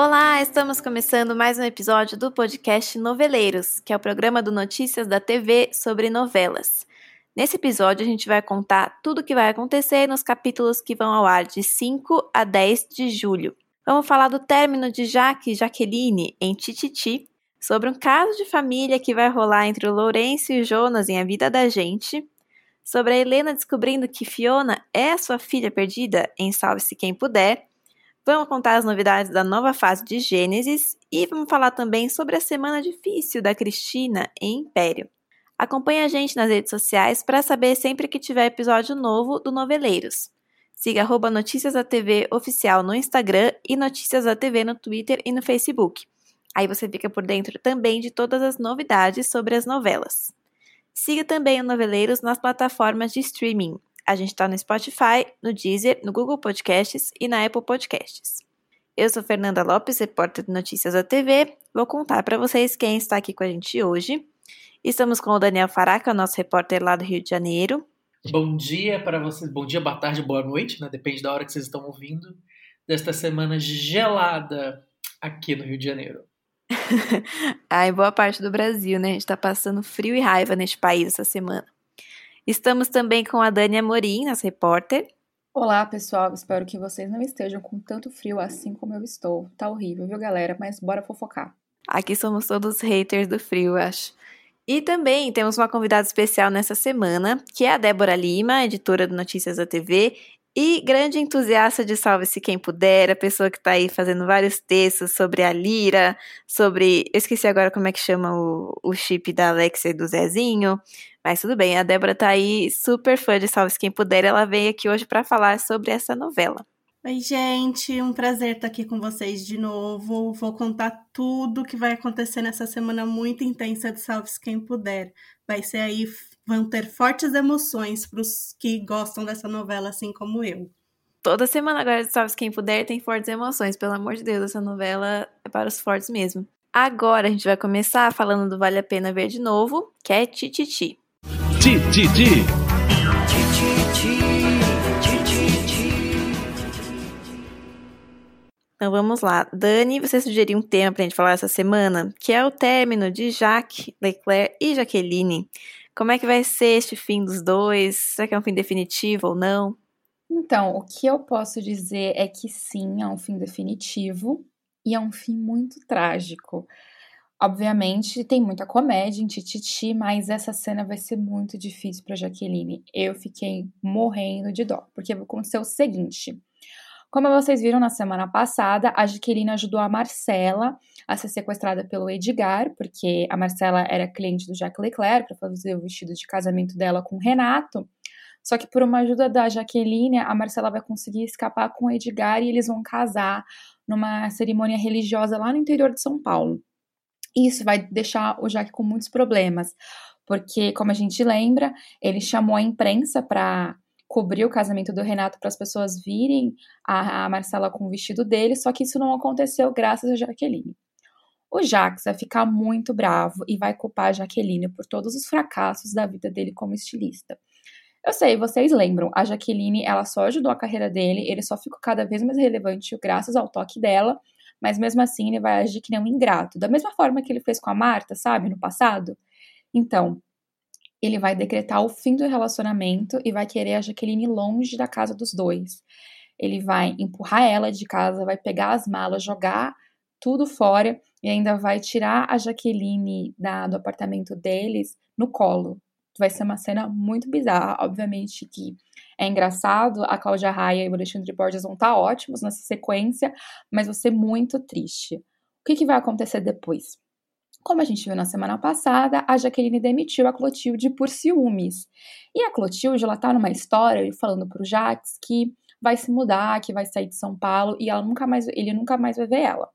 Olá, estamos começando mais um episódio do podcast Noveleiros, que é o programa do Notícias da TV sobre novelas. Nesse episódio, a gente vai contar tudo o que vai acontecer nos capítulos que vão ao ar de 5 a 10 de julho. Vamos falar do término de Jaque e Jaqueline em Tititi, sobre um caso de família que vai rolar entre o Lourenço e o Jonas em A Vida da Gente, sobre a Helena descobrindo que Fiona é sua filha perdida em Salve-se Quem Puder, Vamos contar as novidades da nova fase de Gênesis e vamos falar também sobre a semana difícil da Cristina em Império. Acompanhe a gente nas redes sociais para saber sempre que tiver episódio novo do Noveleiros. Siga arroba Notícias da TV oficial no Instagram e Notícias da TV no Twitter e no Facebook. Aí você fica por dentro também de todas as novidades sobre as novelas. Siga também o Noveleiros nas plataformas de streaming. A gente está no Spotify, no Deezer, no Google Podcasts e na Apple Podcasts. Eu sou Fernanda Lopes, repórter de Notícias da TV. Vou contar para vocês quem está aqui com a gente hoje. Estamos com o Daniel Faraca, nosso repórter lá do Rio de Janeiro. Bom dia para vocês, bom dia, boa tarde, boa noite, né? Depende da hora que vocês estão ouvindo. Desta semana gelada aqui no Rio de Janeiro. ah, em boa parte do Brasil, né? A gente está passando frio e raiva neste país essa semana. Estamos também com a Dani Amorim, nossa repórter. Olá, pessoal. Espero que vocês não estejam com tanto frio assim como eu estou. Tá horrível, viu, galera? Mas bora fofocar. Aqui somos todos haters do frio, acho. E também temos uma convidada especial nessa semana, que é a Débora Lima, editora do Notícias da TV e grande entusiasta de Salve-se Quem Puder, a pessoa que está aí fazendo vários textos sobre a Lira, sobre. Eu esqueci agora como é que chama o, o chip da Alexia e do Zezinho, mas tudo bem, a Débora tá aí super fã de Salve-se Quem Puder, ela veio aqui hoje para falar sobre essa novela. Oi, gente, um prazer estar aqui com vocês de novo. Vou contar tudo que vai acontecer nessa semana muito intensa de Salve-se Quem Puder. Vai ser aí, vão ter fortes emoções para os que gostam dessa novela, assim como eu. Toda semana agora Salve-se Quem Puder tem fortes emoções, pelo amor de Deus, essa novela é para os fortes mesmo. Agora a gente vai começar falando do Vale a Pena Ver de Novo, que é Tititi. Tititi. Então vamos lá. Dani, você sugeriu um tema para a gente falar essa semana, que é o término de Jacques, Leclerc e Jaqueline. Como é que vai ser este fim dos dois? Será que é um fim definitivo ou não? Então, o que eu posso dizer é que sim, é um fim definitivo e é um fim muito trágico. Obviamente, tem muita comédia em Tititi, mas essa cena vai ser muito difícil para Jaqueline. Eu fiquei morrendo de dó, porque aconteceu o seguinte. Como vocês viram na semana passada, a Jaqueline ajudou a Marcela a ser sequestrada pelo Edgar, porque a Marcela era cliente do Jacques Leclerc para fazer o vestido de casamento dela com o Renato. Só que por uma ajuda da Jaqueline, a Marcela vai conseguir escapar com o Edgar e eles vão casar numa cerimônia religiosa lá no interior de São Paulo. Isso vai deixar o Jaque com muitos problemas, porque, como a gente lembra, ele chamou a imprensa para cobrir o casamento do Renato para as pessoas virem a, a, Marcela com o vestido dele, só que isso não aconteceu graças a Jaqueline. O Jax vai ficar muito bravo e vai culpar a Jaqueline por todos os fracassos da vida dele como estilista. Eu sei, vocês lembram, a Jaqueline, ela só ajudou a carreira dele, ele só ficou cada vez mais relevante graças ao toque dela mas mesmo assim ele vai agir que nem um ingrato, da mesma forma que ele fez com a Marta, sabe, no passado. Então, ele vai decretar o fim do relacionamento e vai querer a Jaqueline longe da casa dos dois. Ele vai empurrar ela de casa, vai pegar as malas, jogar tudo fora e ainda vai tirar a Jaqueline da, do apartamento deles no colo. Vai ser uma cena muito bizarra. Obviamente que é engraçado, a Cláudia Raia e o Alexandre Borges vão estar ótimos nessa sequência, mas vai ser muito triste. O que, que vai acontecer depois? Como a gente viu na semana passada, a Jaqueline demitiu a Clotilde por ciúmes. E a Clotilde, ela tá numa história falando pro Jax que vai se mudar, que vai sair de São Paulo e ela nunca mais, ele nunca mais vai ver ela. O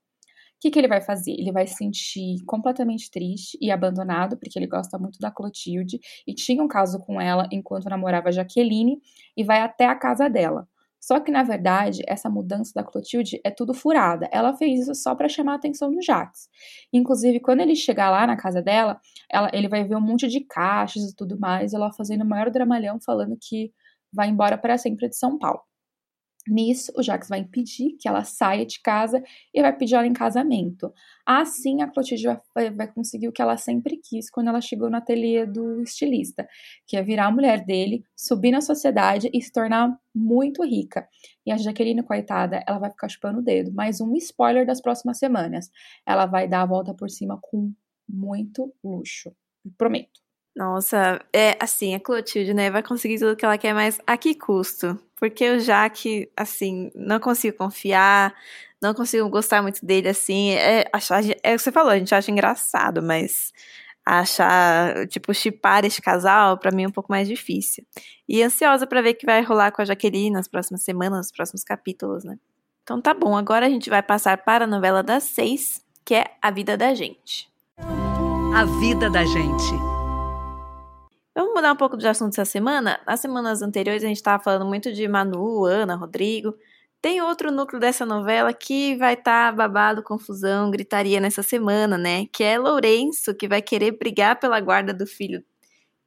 que, que ele vai fazer? Ele vai se sentir completamente triste e abandonado, porque ele gosta muito da Clotilde e tinha um caso com ela enquanto namorava a Jaqueline e vai até a casa dela. Só que, na verdade, essa mudança da Clotilde é tudo furada. Ela fez isso só para chamar a atenção do Jax. Inclusive, quando ele chegar lá na casa dela, ela, ele vai ver um monte de caixas e tudo mais, ela fazendo o maior dramalhão falando que vai embora para sempre de São Paulo. Nisso, o Jax vai impedir que ela saia de casa e vai pedir ela em casamento. Assim, a Clotilde vai, vai, conseguir o que ela sempre quis quando ela chegou no ateliê do estilista, que é virar a mulher dele, subir na sociedade e se tornar muito rica. E a Jaqueline, coitada, ela vai ficar chupando o dedo. Mais um spoiler das próximas semanas. Ela vai dar a volta por cima com muito luxo. Prometo. Nossa, é assim, a Clotilde, né, vai conseguir tudo que ela quer, mas a que custo? Porque o Jaque, assim, não consigo confiar, não consigo gostar muito dele, assim, é, achar, é o que você falou, a gente acha engraçado, mas achar, tipo, chipar este casal, para mim é um pouco mais difícil. E ansiosa para ver o que vai rolar com a Jaqueline nas próximas semanas, nos próximos capítulos, né. Então tá bom, agora a gente vai passar para a novela das seis, que é A Vida da Gente. A Vida da Gente. Vamos mudar um pouco de assunto essa semana? Nas semanas anteriores a gente estava falando muito de Manu, Ana, Rodrigo. Tem outro núcleo dessa novela que vai estar tá babado, confusão, gritaria nessa semana, né? Que é Lourenço, que vai querer brigar pela guarda do filho,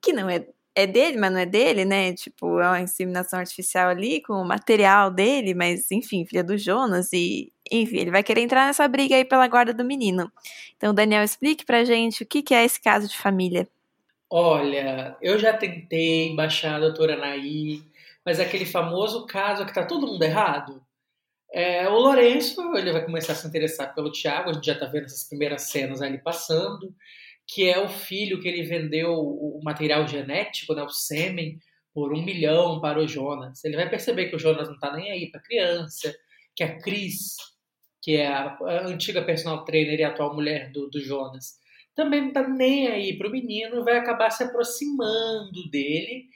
que não é, é dele, mas não é dele, né? Tipo, é uma inseminação artificial ali com o material dele, mas enfim, filha do Jonas e. Enfim, ele vai querer entrar nessa briga aí pela guarda do menino. Então, Daniel, explique pra gente o que, que é esse caso de família. Olha, eu já tentei baixar a doutora Anaí, mas aquele famoso caso que tá todo mundo errado. É, o Lourenço, ele vai começar a se interessar pelo Tiago, a gente já tá vendo essas primeiras cenas ali passando, que é o filho que ele vendeu o material genético, né, o sêmen, por um milhão para o Jonas. Ele vai perceber que o Jonas não tá nem aí pra criança, que a Cris, que é a, a antiga personal trainer e atual mulher do, do Jonas, também não tá nem aí pro menino, vai acabar se aproximando dele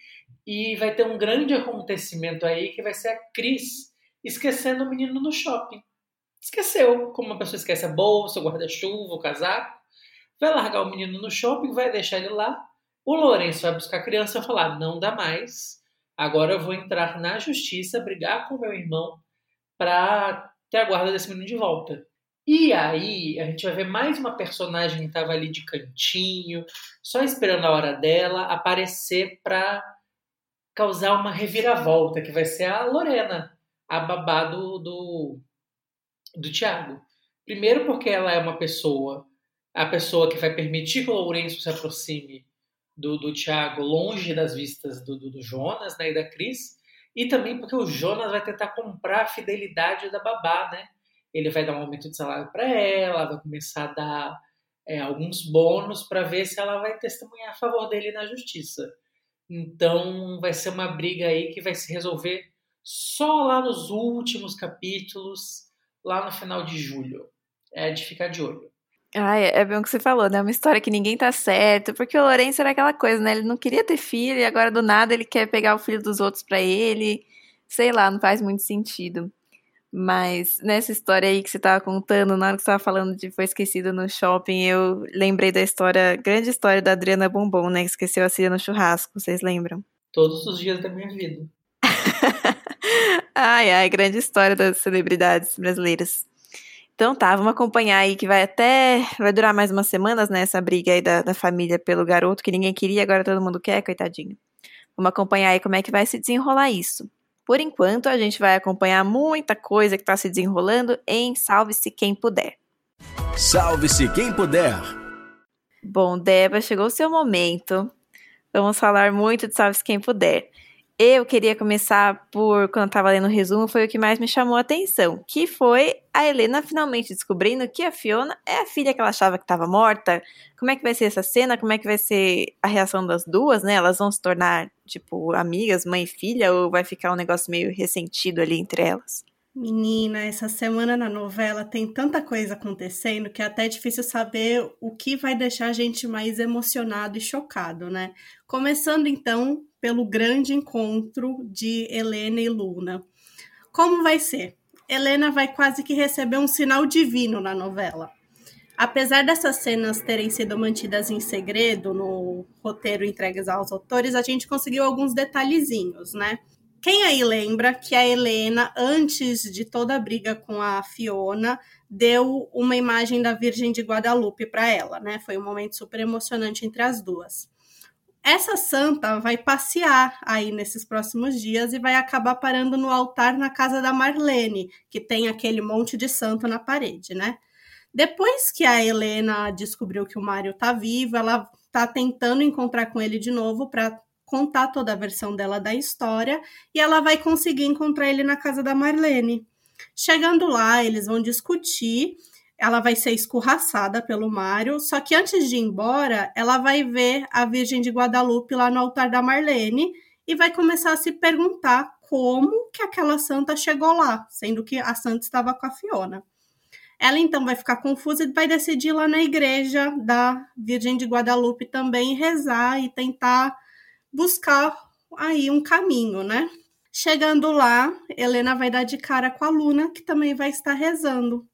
e vai ter um grande acontecimento aí que vai ser a Cris esquecendo o menino no shopping. Esqueceu, como uma pessoa esquece a bolsa, o guarda-chuva, o casaco. Vai largar o menino no shopping, vai deixar ele lá. O Lourenço vai buscar a criança e falar: não dá mais. Agora eu vou entrar na justiça, brigar com meu irmão para ter a guarda desse menino de volta. E aí a gente vai ver mais uma personagem que estava ali de cantinho, só esperando a hora dela aparecer para causar uma reviravolta, que vai ser a Lorena, a babá do, do, do Tiago. Primeiro porque ela é uma pessoa, a pessoa que vai permitir que o Lourenço se aproxime do, do Tiago longe das vistas do, do, do Jonas né, e da Cris, e também porque o Jonas vai tentar comprar a fidelidade da babá, né? Ele vai dar um aumento de salário para ela, vai começar a dar é, alguns bônus para ver se ela vai testemunhar a favor dele na justiça. Então vai ser uma briga aí que vai se resolver só lá nos últimos capítulos, lá no final de julho. É de ficar de olho. Ah, é, é bem o que você falou, né? Uma história que ninguém tá certo, porque o Lourenço era aquela coisa, né? Ele não queria ter filho e agora do nada ele quer pegar o filho dos outros para ele. Sei lá, não faz muito sentido. Mas nessa história aí que você estava contando, na hora que você estava falando de foi esquecido no shopping, eu lembrei da história, grande história da Adriana Bombom, né? Que esqueceu a Cia no churrasco, vocês lembram? Todos os dias da minha vida. ai, ai, grande história das celebridades brasileiras. Então tá, vamos acompanhar aí que vai até. Vai durar mais umas semanas, né? Essa briga aí da, da família pelo garoto que ninguém queria, agora todo mundo quer, coitadinho. Vamos acompanhar aí como é que vai se desenrolar isso. Por enquanto, a gente vai acompanhar muita coisa que está se desenrolando em Salve-se Quem Puder. Salve-se Quem Puder! Bom, Deba, chegou o seu momento. Vamos falar muito de Salve-se Quem Puder. Eu queria começar por, quando eu estava lendo o resumo, foi o que mais me chamou a atenção, que foi a Helena finalmente descobrindo que a Fiona é a filha que ela achava que estava morta. Como é que vai ser essa cena? Como é que vai ser a reação das duas, né? Elas vão se tornar, tipo, amigas, mãe e filha, ou vai ficar um negócio meio ressentido ali entre elas? Menina, essa semana na novela tem tanta coisa acontecendo que é até difícil saber o que vai deixar a gente mais emocionado e chocado, né? Começando então pelo grande encontro de Helena e Luna. Como vai ser? Helena vai quase que receber um sinal divino na novela. Apesar dessas cenas terem sido mantidas em segredo no roteiro entregues aos autores, a gente conseguiu alguns detalhezinhos, né? Quem aí lembra que a Helena, antes de toda a briga com a Fiona, deu uma imagem da Virgem de Guadalupe para ela, né? Foi um momento super emocionante entre as duas. Essa santa vai passear aí nesses próximos dias e vai acabar parando no altar na casa da Marlene, que tem aquele monte de santo na parede, né? Depois que a Helena descobriu que o Mário tá vivo, ela tá tentando encontrar com ele de novo para contar toda a versão dela da história e ela vai conseguir encontrar ele na casa da Marlene. Chegando lá, eles vão discutir. Ela vai ser escorraçada pelo Mário, só que antes de ir embora, ela vai ver a Virgem de Guadalupe lá no altar da Marlene e vai começar a se perguntar como que aquela santa chegou lá, sendo que a santa estava com a Fiona. Ela então vai ficar confusa e vai decidir ir lá na igreja da Virgem de Guadalupe também rezar e tentar buscar aí um caminho, né? Chegando lá, Helena vai dar de cara com a Luna, que também vai estar rezando.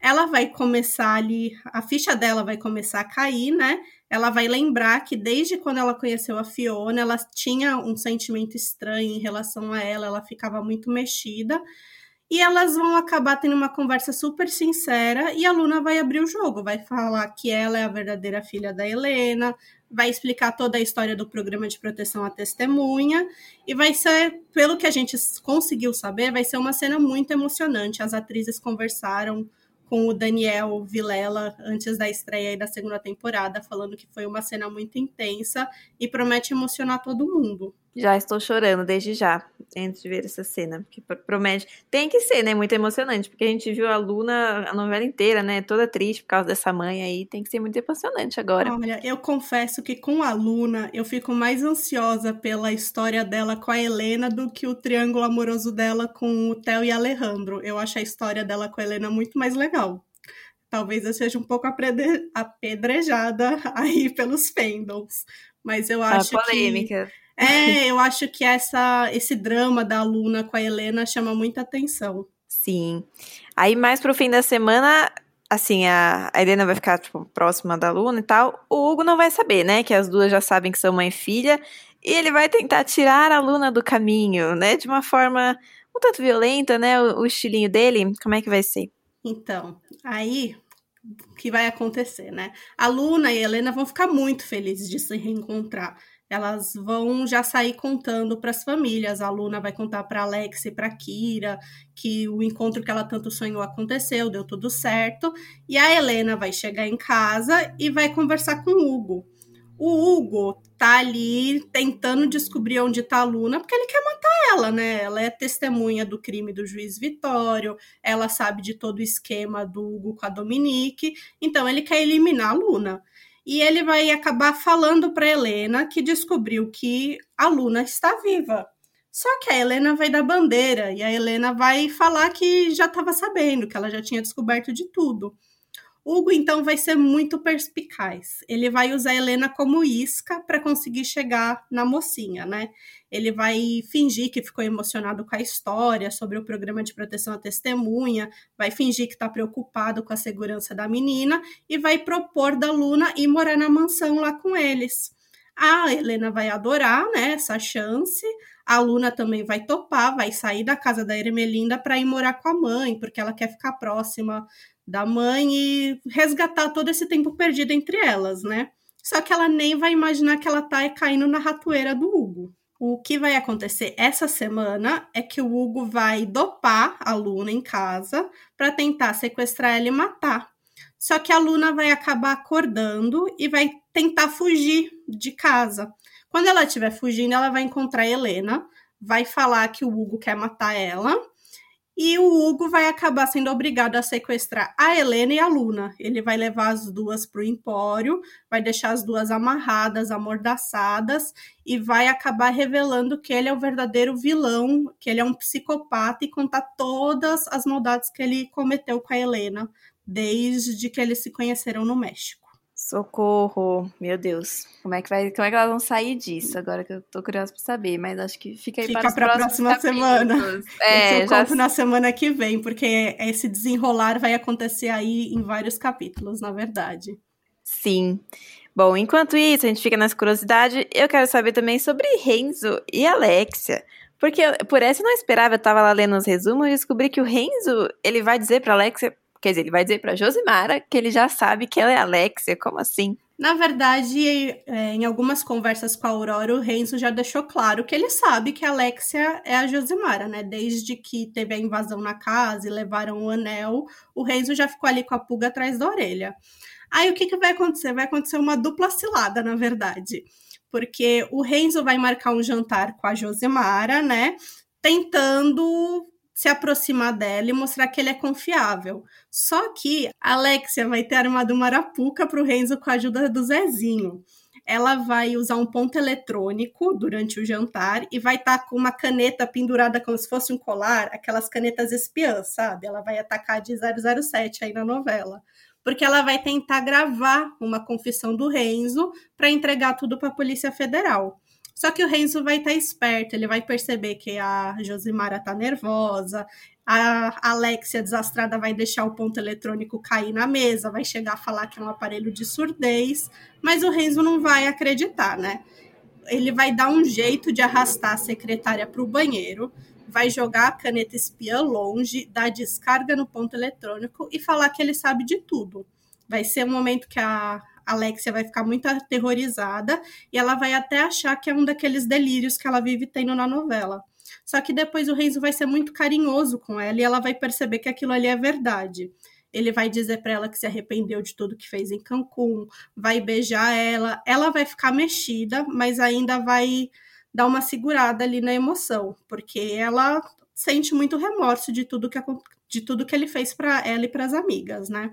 Ela vai começar ali, a ficha dela vai começar a cair, né? Ela vai lembrar que desde quando ela conheceu a Fiona, ela tinha um sentimento estranho em relação a ela, ela ficava muito mexida. E elas vão acabar tendo uma conversa super sincera e a Luna vai abrir o jogo, vai falar que ela é a verdadeira filha da Helena, vai explicar toda a história do programa de proteção à testemunha e vai ser, pelo que a gente conseguiu saber, vai ser uma cena muito emocionante. As atrizes conversaram com o Daniel Vilela antes da estreia da segunda temporada, falando que foi uma cena muito intensa e promete emocionar todo mundo. Já estou chorando desde já, antes de ver essa cena, que promete. Tem que ser, né? Muito emocionante, porque a gente viu a Luna a novela inteira, né? Toda triste por causa dessa mãe aí. Tem que ser muito emocionante agora. Olha, eu confesso que com a Luna eu fico mais ansiosa pela história dela com a Helena do que o triângulo amoroso dela com o Theo e Alejandro. Eu acho a história dela com a Helena muito mais legal. Talvez eu seja um pouco apedrejada aí pelos fandoms. Mas eu acho a polêmica. que é, eu acho que essa, esse drama da Luna com a Helena chama muita atenção. Sim. Aí, mais pro fim da semana, assim, a, a Helena vai ficar tipo, próxima da Luna e tal. O Hugo não vai saber, né? Que as duas já sabem que são mãe e filha. E ele vai tentar tirar a Luna do caminho, né? De uma forma um tanto violenta, né? O, o estilinho dele. Como é que vai ser? Então, aí o que vai acontecer, né? A Luna e a Helena vão ficar muito felizes de se reencontrar elas vão já sair contando para as famílias. A Luna vai contar para Alex e para Kira que o encontro que ela tanto sonhou aconteceu, deu tudo certo. E a Helena vai chegar em casa e vai conversar com o Hugo. O Hugo tá ali tentando descobrir onde tá a Luna, porque ele quer matar ela, né? Ela é testemunha do crime do juiz Vitório, ela sabe de todo o esquema do Hugo com a Dominique, então ele quer eliminar a Luna e ele vai acabar falando para Helena que descobriu que a Luna está viva. Só que a Helena vai dar bandeira e a Helena vai falar que já estava sabendo, que ela já tinha descoberto de tudo. Hugo então vai ser muito perspicaz. Ele vai usar Helena como isca para conseguir chegar na mocinha, né? Ele vai fingir que ficou emocionado com a história sobre o programa de proteção à testemunha, vai fingir que está preocupado com a segurança da menina e vai propor da Luna ir morar na mansão lá com eles. A Helena vai adorar, né, essa chance. A Luna também vai topar, vai sair da casa da Ermelinda para ir morar com a mãe, porque ela quer ficar próxima da mãe e resgatar todo esse tempo perdido entre elas, né? Só que ela nem vai imaginar que ela tá caindo na ratoeira do Hugo. O que vai acontecer essa semana é que o Hugo vai dopar a Luna em casa para tentar sequestrar ela e matar. Só que a Luna vai acabar acordando e vai tentar fugir de casa. Quando ela estiver fugindo, ela vai encontrar Helena, vai falar que o Hugo quer matar ela E o Hugo vai acabar sendo obrigado a sequestrar a Helena e a Luna. Ele vai levar as duas para o Empório, vai deixar as duas amarradas, amordaçadas, e vai acabar revelando que ele é o verdadeiro vilão, que ele é um psicopata e contar todas as maldades que ele cometeu com a Helena, desde que eles se conheceram no México. Socorro, meu Deus. Como é que vai, como é que elas vão sair disso? Agora que eu tô curiosa para saber, mas acho que fica aí fica para, para a próxima capítulos. semana. É, eu já conto na semana que vem, porque esse desenrolar vai acontecer aí em vários capítulos, na verdade. Sim. Bom, enquanto isso, a gente fica nessa curiosidade. Eu quero saber também sobre Renzo e Alexia. Porque por essa eu não esperava, eu tava lá lendo os resumos e descobri que o Renzo, ele vai dizer pra Alexia, quer dizer, ele vai dizer pra Josimara que ele já sabe que ela é Alexia, como assim? Na verdade, é, em algumas conversas com a Aurora, o Renzo já deixou claro que ele sabe que a Alexia é a Josimara, né? Desde que teve a invasão na casa e levaram o anel, o Renzo já ficou ali com a pulga atrás da orelha. Aí o que, que vai acontecer? Vai acontecer uma dupla cilada, na verdade. Porque o Renzo vai marcar um jantar com a Josimara, né? Tentando se aproximar dela e mostrar que ele é confiável. Só que a Alexia vai ter armado uma arapuca para o Renzo com a ajuda do Zezinho. Ela vai usar um ponto eletrônico durante o jantar e vai estar com uma caneta pendurada como se fosse um colar, aquelas canetas espiãs, sabe? Ela vai atacar de 007 aí na novela. Porque ela vai tentar gravar uma confissão do Renzo para entregar tudo para a Polícia Federal. Só que o Renzo vai estar esperto, ele vai perceber que a Josimara tá nervosa, a Alexia desastrada vai deixar o ponto eletrônico cair na mesa, vai chegar a falar que é um aparelho de surdez, mas o Renzo não vai acreditar, né? Ele vai dar um jeito de arrastar a secretária para o banheiro, vai jogar a caneta espiã longe, dar descarga no ponto eletrônico e falar que ele sabe de tudo. Vai ser um momento que a Alexia vai ficar muito aterrorizada e ela vai até achar que é um daqueles delírios que ela vive tendo na novela. Só que depois o Renzo vai ser muito carinhoso com ela e ela vai perceber que aquilo ali é verdade. Ele vai dizer para ela que se arrependeu de tudo que fez em Cancún, vai beijar ela, ela vai ficar mexida, mas ainda vai dar uma segurada ali na emoção, porque ela sente muito remorso de tudo que, de tudo que ele fez para ela e para as amigas, né?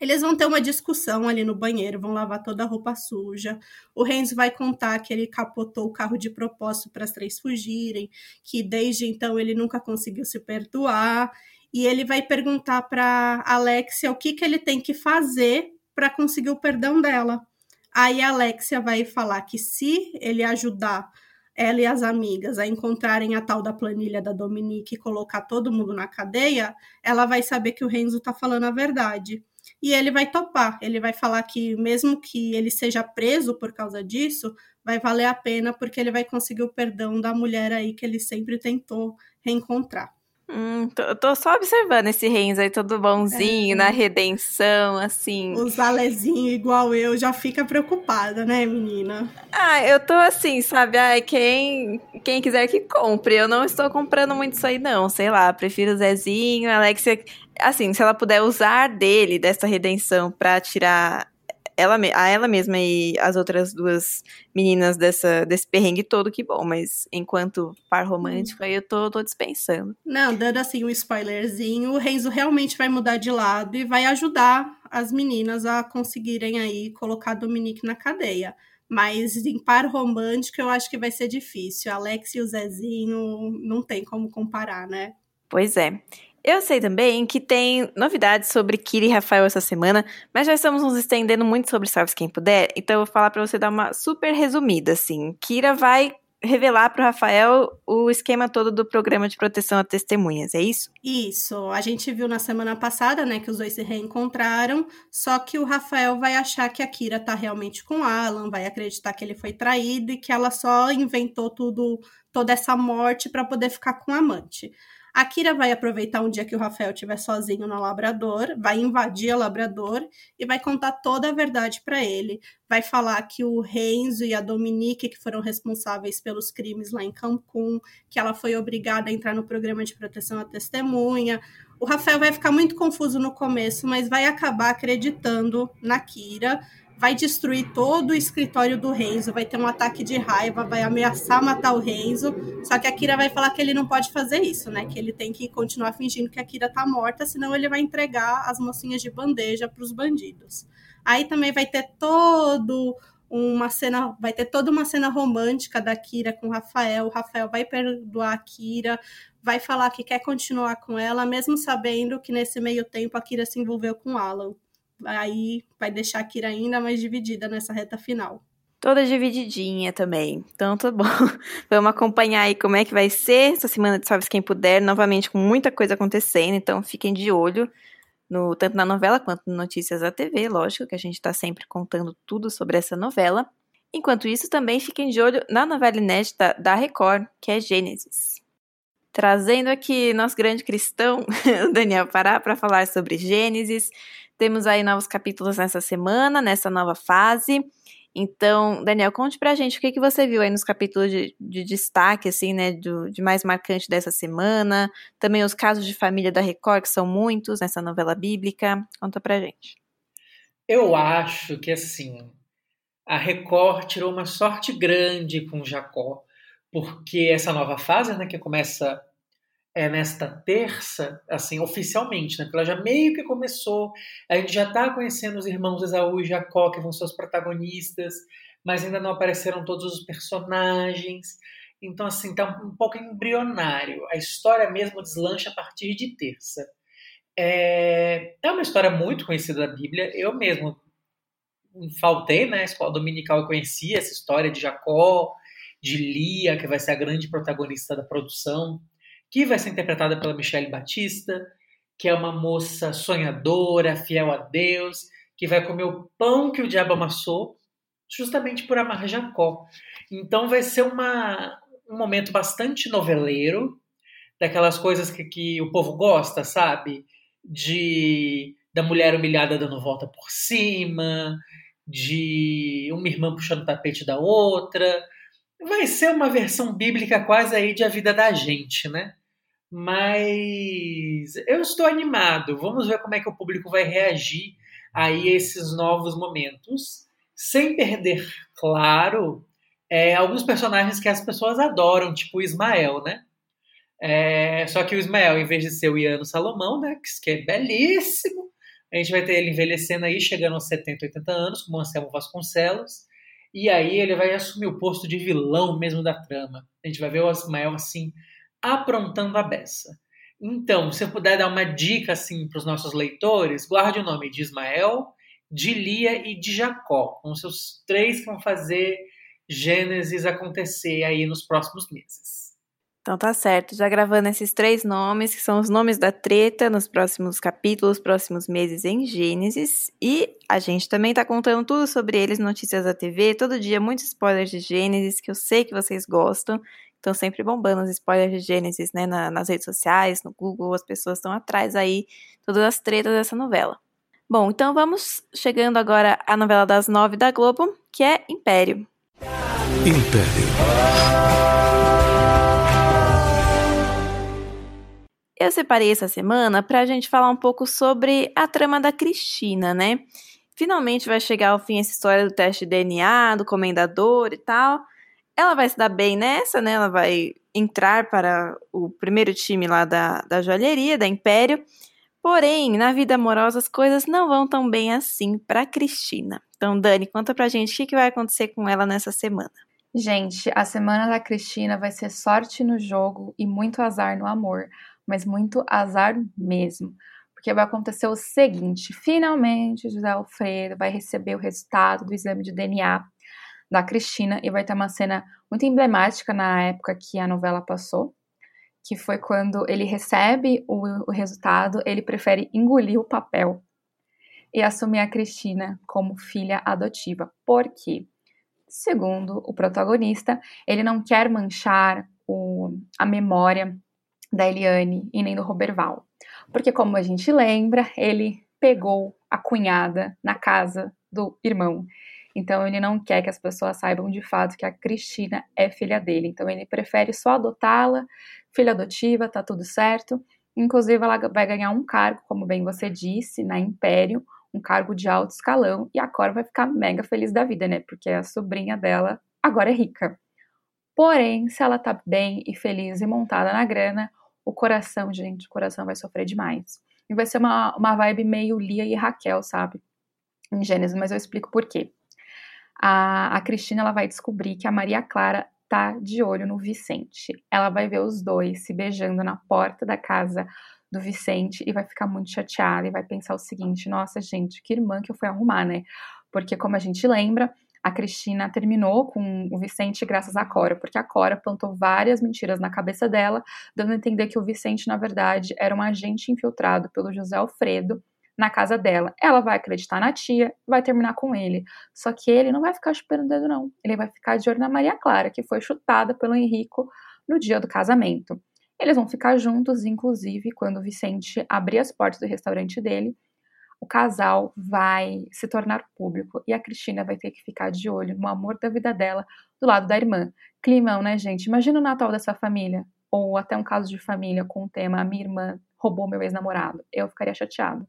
Eles vão ter uma discussão ali no banheiro, vão lavar toda a roupa suja. O Renzo vai contar que ele capotou o carro de propósito para as três fugirem, que desde então ele nunca conseguiu se perdoar. E ele vai perguntar para Alexia o que, que ele tem que fazer para conseguir o perdão dela. Aí a Alexia vai falar que se ele ajudar ela e as amigas a encontrarem a tal da planilha da Dominique e colocar todo mundo na cadeia, ela vai saber que o Renzo está falando a verdade e ele vai topar. Ele vai falar que, mesmo que ele seja preso por causa disso, vai valer a pena porque ele vai conseguir o perdão da mulher aí que ele sempre tentou reencontrar. Hum, tô, tô só observando esse Renzo aí todo bonzinho, é. na redenção, assim. Os alezinhos igual eu já fica preocupada, né, menina? Ah, eu tô assim, sabe? Ai, quem, quem quiser que compre. Eu não estou comprando muito isso aí, não. Sei lá, prefiro o Zezinho, a Alexia. Assim, se ela puder usar dele, dessa redenção, pra tirar ela, a ela mesma e as outras duas meninas dessa, desse perrengue todo, que bom, mas enquanto par romântico, aí eu tô, tô dispensando. Não, dando assim um spoilerzinho, o Renzo realmente vai mudar de lado e vai ajudar as meninas a conseguirem aí colocar a Dominique na cadeia. Mas em par romântico eu acho que vai ser difícil. Alex e o Zezinho não tem como comparar, né? Pois é. Eu sei também que tem novidades sobre Kira e Rafael essa semana, mas já estamos nos estendendo muito sobre Salve Quem Puder, então eu vou falar para você dar uma super resumida, assim. Kira vai revelar para o Rafael o esquema todo do programa de proteção a testemunhas, é isso? Isso. A gente viu na semana passada, né, que os dois se reencontraram, só que o Rafael vai achar que a Kira tá realmente com Alan, vai acreditar que ele foi traído e que ela só inventou tudo, toda essa morte para poder ficar com o amante. A Kira vai aproveitar um dia que o Rafael estiver sozinho no Labrador, vai invadir o Labrador e vai contar toda a verdade para ele. Vai falar que o Renzo e a Dominique, que foram responsáveis pelos crimes lá em Cancún, que ela foi obrigada a entrar no programa de proteção à testemunha. O Rafael vai ficar muito confuso no começo, mas vai acabar acreditando na Kira vai destruir todo o escritório do Renzo, vai ter um ataque de raiva, vai ameaçar matar o Renzo. Só que a Kira vai falar que ele não pode fazer isso, né? Que ele tem que continuar fingindo que a Kira tá morta, senão ele vai entregar as mocinhas de bandeja para os bandidos. Aí também vai ter todo uma cena, vai ter toda uma cena romântica da Kira com o Rafael. O Rafael vai perdoar a Kira, vai falar que quer continuar com ela, mesmo sabendo que nesse meio tempo a Kira se envolveu com Alan. Aí vai deixar a Kira ainda mais dividida nessa reta final. Toda divididinha também. Então, tá bom. Vamos acompanhar aí como é que vai ser essa semana de Salve Quem Puder, novamente com muita coisa acontecendo, então fiquem de olho no, tanto na novela quanto no Notícias da TV, lógico que a gente está sempre contando tudo sobre essa novela. Enquanto isso, também fiquem de olho na novela inédita da Record, que é Gênesis. Trazendo aqui nosso grande cristão, Daniel Pará, para falar sobre Gênesis. Temos aí novos capítulos nessa semana, nessa nova fase. Então, Daniel, conte pra gente o que, que você viu aí nos capítulos de, de destaque, assim, né, do, de mais marcante dessa semana. Também os casos de família da Record, que são muitos nessa novela bíblica. Conta pra gente. Eu acho que, assim, a Record tirou uma sorte grande com Jacó, porque essa nova fase, né, que começa é nesta terça, assim, oficialmente, né? Porque ela já meio que começou, a gente já está conhecendo os irmãos Esaú e Jacó, que vão ser os protagonistas, mas ainda não apareceram todos os personagens. Então, assim, tá um pouco embrionário. A história mesmo deslancha a partir de terça. É, é uma história muito conhecida da Bíblia. Eu mesmo faltei na né? escola dominical, eu conhecia essa história de Jacó, de Lia, que vai ser a grande protagonista da produção que vai ser interpretada pela Michelle Batista, que é uma moça sonhadora, fiel a Deus, que vai comer o pão que o diabo amassou, justamente por amar Jacó. Então vai ser uma, um momento bastante noveleiro, daquelas coisas que, que o povo gosta, sabe? De da mulher humilhada dando volta por cima, de uma irmã puxando o tapete da outra. Vai ser uma versão bíblica quase aí de A Vida da Gente, né? Mas eu estou animado. Vamos ver como é que o público vai reagir aí a esses novos momentos, sem perder, claro, é, alguns personagens que as pessoas adoram, tipo o Ismael, né? É, só que o Ismael, em vez de ser o Iano Salomão, né, que é belíssimo, a gente vai ter ele envelhecendo aí, chegando aos 70, 80 anos, como Anselmo Vasconcelos, e aí ele vai assumir o posto de vilão mesmo da trama. A gente vai ver o Ismael assim, aprontando a beça. Então, se eu puder dar uma dica assim para os nossos leitores, guarde o nome de Ismael, de Lia e de Jacó, com seus três que vão fazer Gênesis acontecer aí nos próximos meses. Então tá certo, já gravando esses três nomes, que são os nomes da treta nos próximos capítulos, próximos meses em Gênesis. E a gente também tá contando tudo sobre eles Notícias da TV, todo dia muitos spoilers de Gênesis, que eu sei que vocês gostam. Estão sempre bombando os spoilers de Gênesis, né, na, nas redes sociais, no Google, as pessoas estão atrás aí, todas as tretas dessa novela. Bom, então vamos chegando agora à novela das nove da Globo, que é Império. Império. Eu separei essa semana para a gente falar um pouco sobre a trama da Cristina, né? Finalmente vai chegar ao fim essa história do teste de DNA, do comendador e tal. Ela vai se dar bem nessa, né? Ela vai entrar para o primeiro time lá da, da joalheria, da Império. Porém, na vida amorosa as coisas não vão tão bem assim para Cristina. Então, Dani, conta pra gente o que, que vai acontecer com ela nessa semana. Gente, a semana da Cristina vai ser sorte no jogo e muito azar no amor, mas muito azar mesmo. Porque vai acontecer o seguinte: finalmente José Alfredo vai receber o resultado do exame de DNA da Cristina e vai ter uma cena muito emblemática na época que a novela passou, que foi quando ele recebe o, o resultado, ele prefere engolir o papel e assumir a Cristina como filha adotiva. Por quê? Segundo o protagonista, ele não quer manchar o, a memória da Eliane e nem do Roberval. Porque, como a gente lembra, ele pegou a cunhada na casa do irmão. Então ele não quer que as pessoas saibam de fato que a Cristina é filha dele. Então ele prefere só adotá-la, filha adotiva, tá tudo certo. Inclusive ela vai ganhar um cargo, como bem você disse, na Império, um cargo de alto escalão e a Cora vai ficar mega feliz da vida, né? Porque a sobrinha dela agora é rica. Porém, se ela tá bem e feliz e montada na grana, o coração, gente, o coração vai sofrer demais. E vai ser uma, uma vibe meio Lia e Raquel, sabe? Em Gênesis, mas eu explico por quê. A, a Cristina ela vai descobrir que a Maria Clara tá de olho no Vicente. Ela vai ver os dois se beijando na porta da casa do Vicente e vai ficar muito chateada e vai pensar o seguinte: nossa, gente, que irmã que eu fui arrumar, né? Porque, como a gente lembra, a Cristina terminou com o Vicente graças à Cora, porque a Cora plantou várias mentiras na cabeça dela, dando a entender que o Vicente, na verdade, era um agente infiltrado pelo José Alfredo na casa dela. Ela vai acreditar na tia, vai terminar com ele. Só que ele não vai ficar chupando o dedo, não. Ele vai ficar de olho na Maria Clara, que foi chutada pelo Henrico no dia do casamento. Eles vão ficar juntos, inclusive, quando o Vicente abrir as portas do restaurante dele, o casal vai se tornar público e a Cristina vai ter que ficar de olho no amor da vida dela do lado da irmã. Climão, né, gente? Imagina o Natal dessa família, ou até um caso de família com o tema Minha irmã roubou meu ex-namorado. Eu ficaria chateada.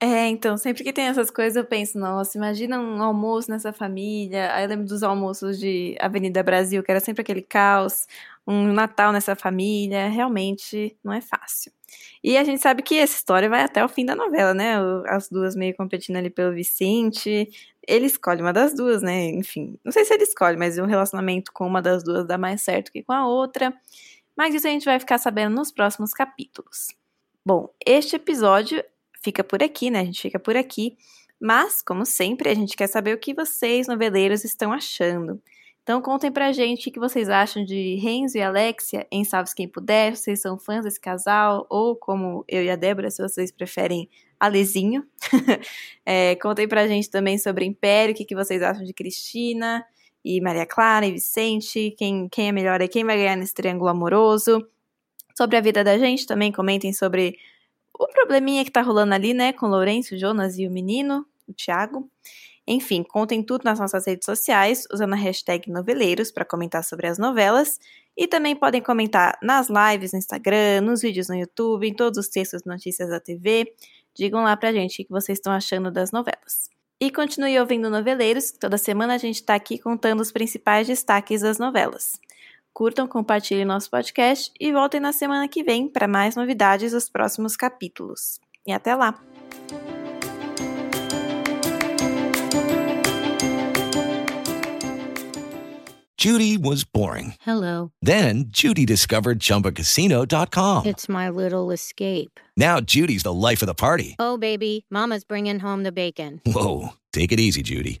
É, então, sempre que tem essas coisas eu penso, nossa, imagina um almoço nessa família. Aí eu lembro dos almoços de Avenida Brasil, que era sempre aquele caos, um Natal nessa família, realmente não é fácil. E a gente sabe que essa história vai até o fim da novela, né? As duas meio competindo ali pelo Vicente. Ele escolhe uma das duas, né? Enfim, não sei se ele escolhe, mas o relacionamento com uma das duas dá mais certo que com a outra. Mas isso a gente vai ficar sabendo nos próximos capítulos. Bom, este episódio fica por aqui, né? A gente fica por aqui. Mas, como sempre, a gente quer saber o que vocês, noveleiros, estão achando. Então contem pra gente o que vocês acham de Renzo e Alexia em Salve Quem Puder, vocês são fãs desse casal, ou como eu e a Débora, se vocês preferem Alezinho. é, contem pra gente também sobre Império, o que, que vocês acham de Cristina e Maria Clara e Vicente, quem, quem é melhor e quem vai ganhar nesse triângulo amoroso. Sobre a vida da gente também, comentem sobre o probleminha que tá rolando ali, né, com o Lourenço, o Jonas e o menino, o Thiago. Enfim, contem tudo nas nossas redes sociais, usando a hashtag noveleiros para comentar sobre as novelas. E também podem comentar nas lives no Instagram, nos vídeos no YouTube, em todos os textos de notícias da TV. Digam lá pra gente o que vocês estão achando das novelas. E continue ouvindo Noveleiros, toda semana a gente está aqui contando os principais destaques das novelas. Curtam, compartilhem nosso podcast e voltem na semana que vem para mais novidades dos próximos capítulos. E até lá! Judy was boring. Hello. Then Judy discovered ChumbaCasino.com. It's my little escape. Now Judy's the life of the party. Oh, baby, Mama's bringing home the bacon. Whoa, take it easy, Judy.